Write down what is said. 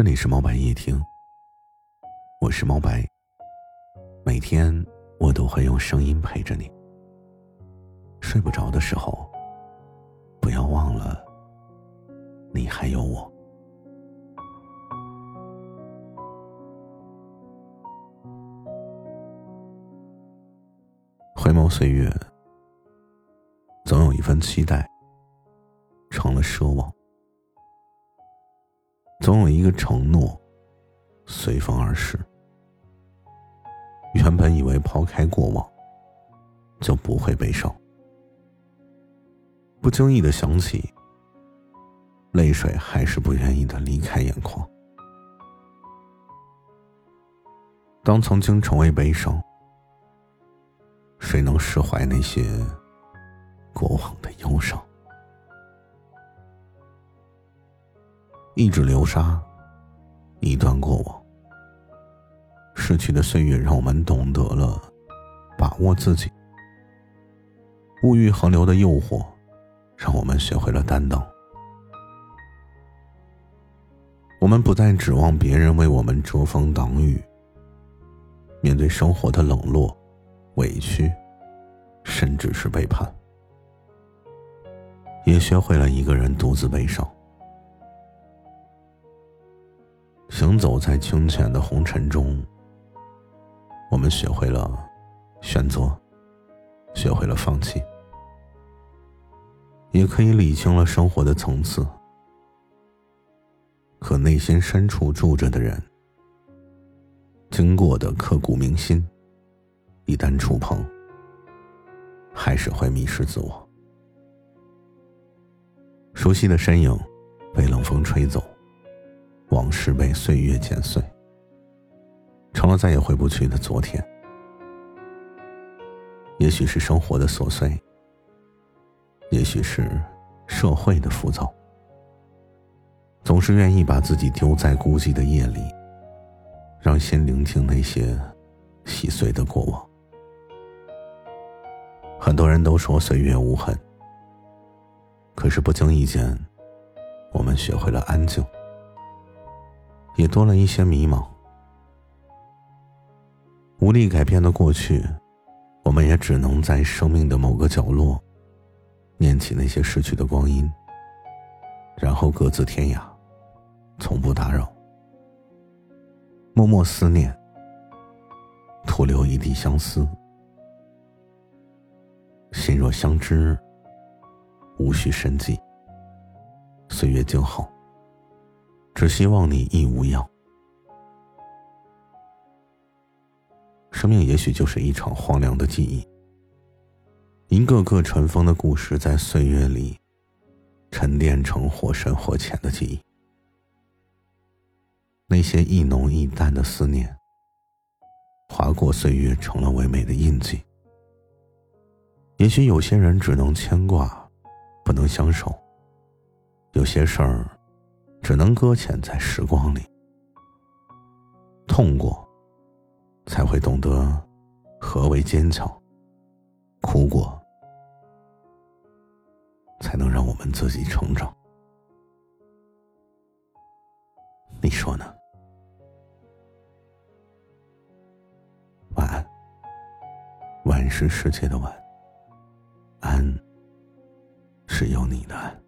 这里是猫白夜听，我是猫白。每天我都会用声音陪着你。睡不着的时候，不要忘了，你还有我。回眸岁月，总有一份期待成了奢望。总有一个承诺，随风而逝。原本以为抛开过往，就不会悲伤，不经意的想起，泪水还是不愿意的离开眼眶。当曾经成为悲伤，谁能释怀那些过往的忧伤？一指流沙，一段过往。逝去的岁月让我们懂得了把握自己。物欲横流的诱惑，让我们学会了担当。我们不再指望别人为我们遮风挡雨。面对生活的冷落、委屈，甚至是背叛，也学会了一个人独自悲伤。行走在清浅的红尘中，我们学会了选择，学会了放弃，也可以理清了生活的层次。可内心深处住着的人，经过的刻骨铭心，一旦触碰，还是会迷失自我。熟悉的身影，被冷风吹走。往事被岁月剪碎，成了再也回不去的昨天。也许是生活的琐碎，也许是社会的浮躁，总是愿意把自己丢在孤寂的夜里，让心聆听那些细碎的过往。很多人都说岁月无痕，可是不经意间，我们学会了安静。也多了一些迷茫，无力改变的过去，我们也只能在生命的某个角落，念起那些逝去的光阴，然后各自天涯，从不打扰，默默思念，徒留一地相思。心若相知，无需深记，岁月静好。只希望你亦无恙。生命也许就是一场荒凉的记忆，一个个尘封的故事，在岁月里沉淀成或深或浅的记忆。那些一浓一淡的思念，划过岁月，成了唯美的印记。也许有些人只能牵挂，不能相守；有些事儿。只能搁浅在时光里，痛过，才会懂得何为坚强；哭过，才能让我们自己成长。你说呢？晚安。晚是世界的晚，安是有你的安。